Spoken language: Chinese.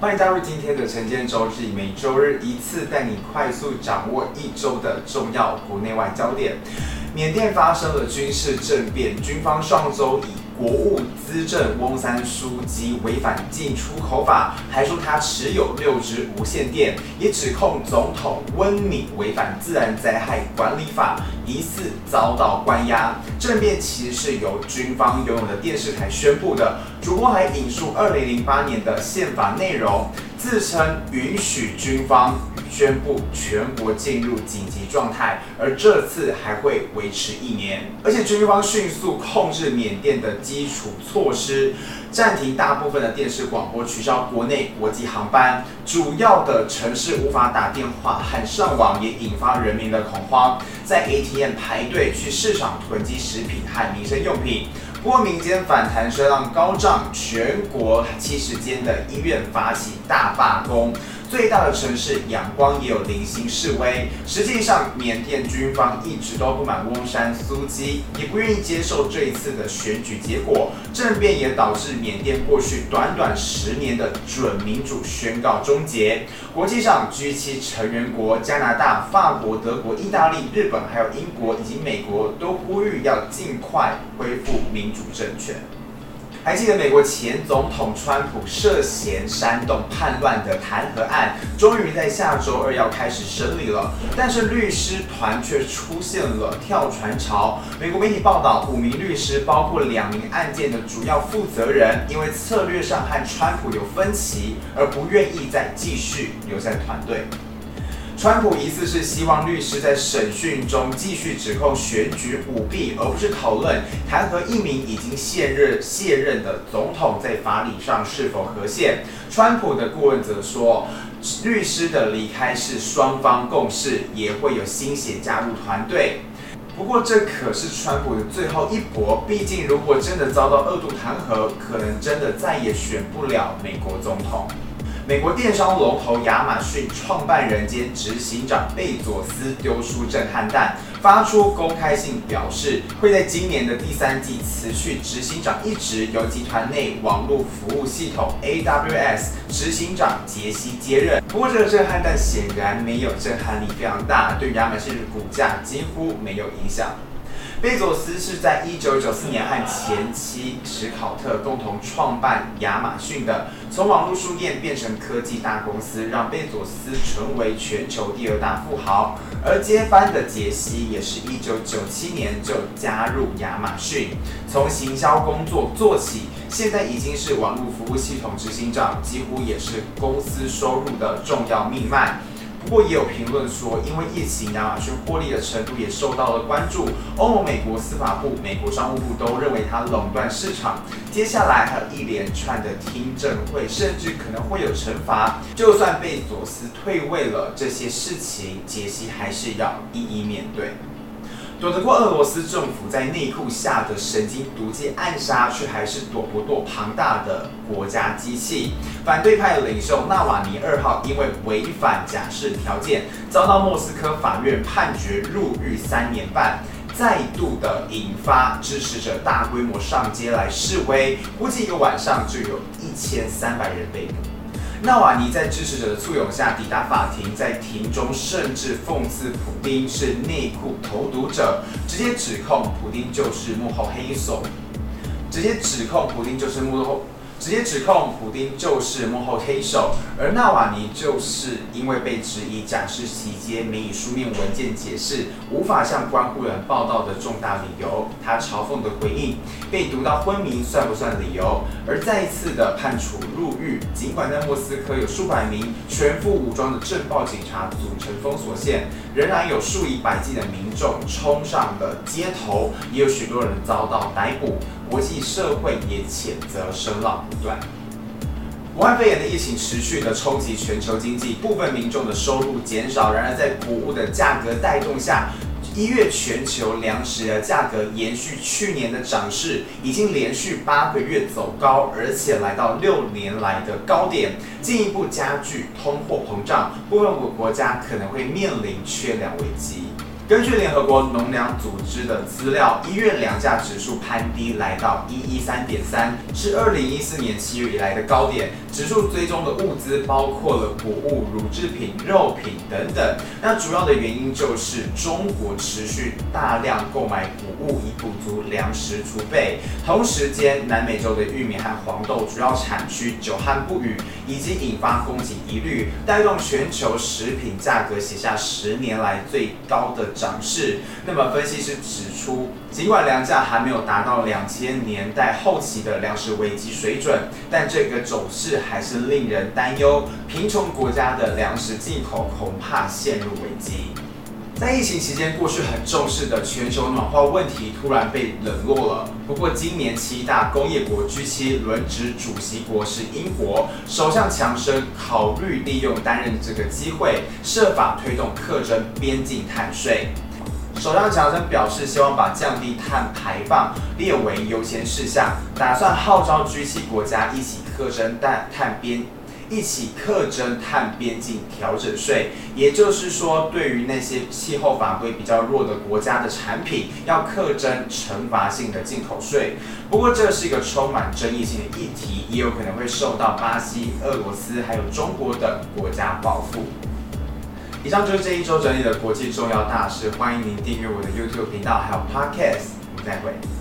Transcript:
欢迎加入今天的晨间周记，每周日一次，带你快速掌握一周的重要国内外焦点。缅甸发生了军事政变，军方上周以国务资政翁三书记违反进出口法，还说他持有六支无线电，也指控总统温敏违反自然灾害管理法，疑似遭到关押。政变其实是由军方拥有的电视台宣布的，主播还引述二零零八年的宪法内容，自称允许军方。宣布全国进入紧急状态，而这次还会维持一年。而且军方迅速控制缅甸的基础措施，暂停大部分的电视广播，取消国内国际航班，主要的城市无法打电话和上网，也引发人民的恐慌，在 ATM 排队去市场囤积食品和民生用品。不过民间反弹声浪高涨，全国七十间的医院发起大罢工。最大的城市仰光也有零星示威。实际上，缅甸军方一直都不满翁山苏姬，也不愿意接受这一次的选举结果。政变也导致缅甸过去短短十年的准民主宣告终结。国际上，G7 成员国加拿大、法国、德国、意大利、日本，还有英国以及美国都呼吁要尽快恢复民民主政权。还记得美国前总统川普涉嫌煽动叛乱的弹劾案，终于在下周二要开始审理了。但是律师团却出现了跳船潮。美国媒体报道，五名律师，包括两名案件的主要负责人，因为策略上和川普有分歧，而不愿意再继续留在团队。川普疑似是希望律师在审讯中继续指控选举舞弊，而不是讨论弹劾一名已经卸任卸任的总统在法理上是否合宪。川普的顾问则说，律师的离开是双方共识，也会有新血加入团队。不过这可是川普的最后一搏，毕竟如果真的遭到二度弹劾，可能真的再也选不了美国总统。美国电商龙头亚马逊创办人兼执行长贝佐斯丢出震撼弹，发出公开信表示会在今年的第三季辞去执行长一职，由集团内网络服务系统 AWS 执行长杰西接任。不过这个震撼弹显然没有震撼力非常大，对亚马逊的股价几乎没有影响。贝佐斯是在一九九四年和前妻史考特共同创办亚马逊的，从网络书店变成科技大公司，让贝佐斯成为全球第二大富豪。而接班的杰西也是一九九七年就加入亚马逊，从行销工作做起，现在已经是网络服务系统执行长，几乎也是公司收入的重要命脉。不过也有评论说，因为疫情，亚马逊获利的程度也受到了关注。欧盟、美国司法部、美国商务部都认为它垄断市场。接下来还有一连串的听证会，甚至可能会有惩罚。就算贝佐斯退位了，这些事情杰西还是要一一面对。躲得过俄罗斯政府在内裤下的神经毒剂暗杀，却还是躲不过庞大的国家机器。反对派领袖纳瓦尼二号因为违反假释条件，遭到莫斯科法院判决入狱三年半，再度的引发支持者大规模上街来示威，估计一个晚上就有一千三百人被捕。纳瓦尼在支持者的簇拥下抵达法庭，在庭中甚至讽刺普丁是内裤投毒者，直接指控普丁就是幕后黑手，直接指控普丁就是幕后。直接指控普丁就是幕后黑手，而纳瓦尼就是因为被质疑假释期间没以书面文件解释，无法向关护人报道的重大理由。他嘲讽的回应：“被读到昏迷算不算理由？”而再一次的判处入狱。尽管在莫斯科有数百名全副武装的政报警察组成封锁线，仍然有数以百计的民众冲上了街头，也有许多人遭到逮捕。国际社会也谴责声浪不断。武汉肺炎的疫情持续的冲击全球经济，部分民众的收入减少。然而，在谷物的价格带动下，一月全球粮食的价格延续去年的涨势，已经连续八个月走高，而且来到六年来的高点，进一步加剧通货膨胀。部分国国家可能会面临缺粮危机。根据联合国农粮组织的资料，一月粮价指数攀低来到一一三点三，是二零一四年七月以来的高点。指数追踪的物资包括了谷物、乳制品、肉品等等。那主要的原因就是中国持续大量购买谷物以补足粮食储备。同时间，南美洲的玉米和黄豆主要产区久旱不雨，以及引发供给疑虑，带动全球食品价格写下十年来最高的涨势。那么，分析师指出，尽管粮价还没有达到两千年代后期的粮食危机水准，但这个走势还是令人担忧。贫穷国家的粮食进口恐怕陷入危机。在疫情期间，过去很重视的全球暖化问题突然被冷落了。不过，今年七大工业国 G7 轮值主席国是英国，首相强生考虑利用担任这个机会，设法推动课征边境碳税。首相强生表示，希望把降低碳排放列为优先事项，打算号召 G7 国家一起课征碳碳边。一起课征碳边境调整税，也就是说，对于那些气候法规比较弱的国家的产品，要课征惩罚性的进口税。不过，这是一个充满争议性的议题，也有可能会受到巴西、俄罗斯还有中国等国家报复。以上就是这一周整理的国际重要大事，欢迎您订阅我的 YouTube 频道还有 Podcast，我们再会。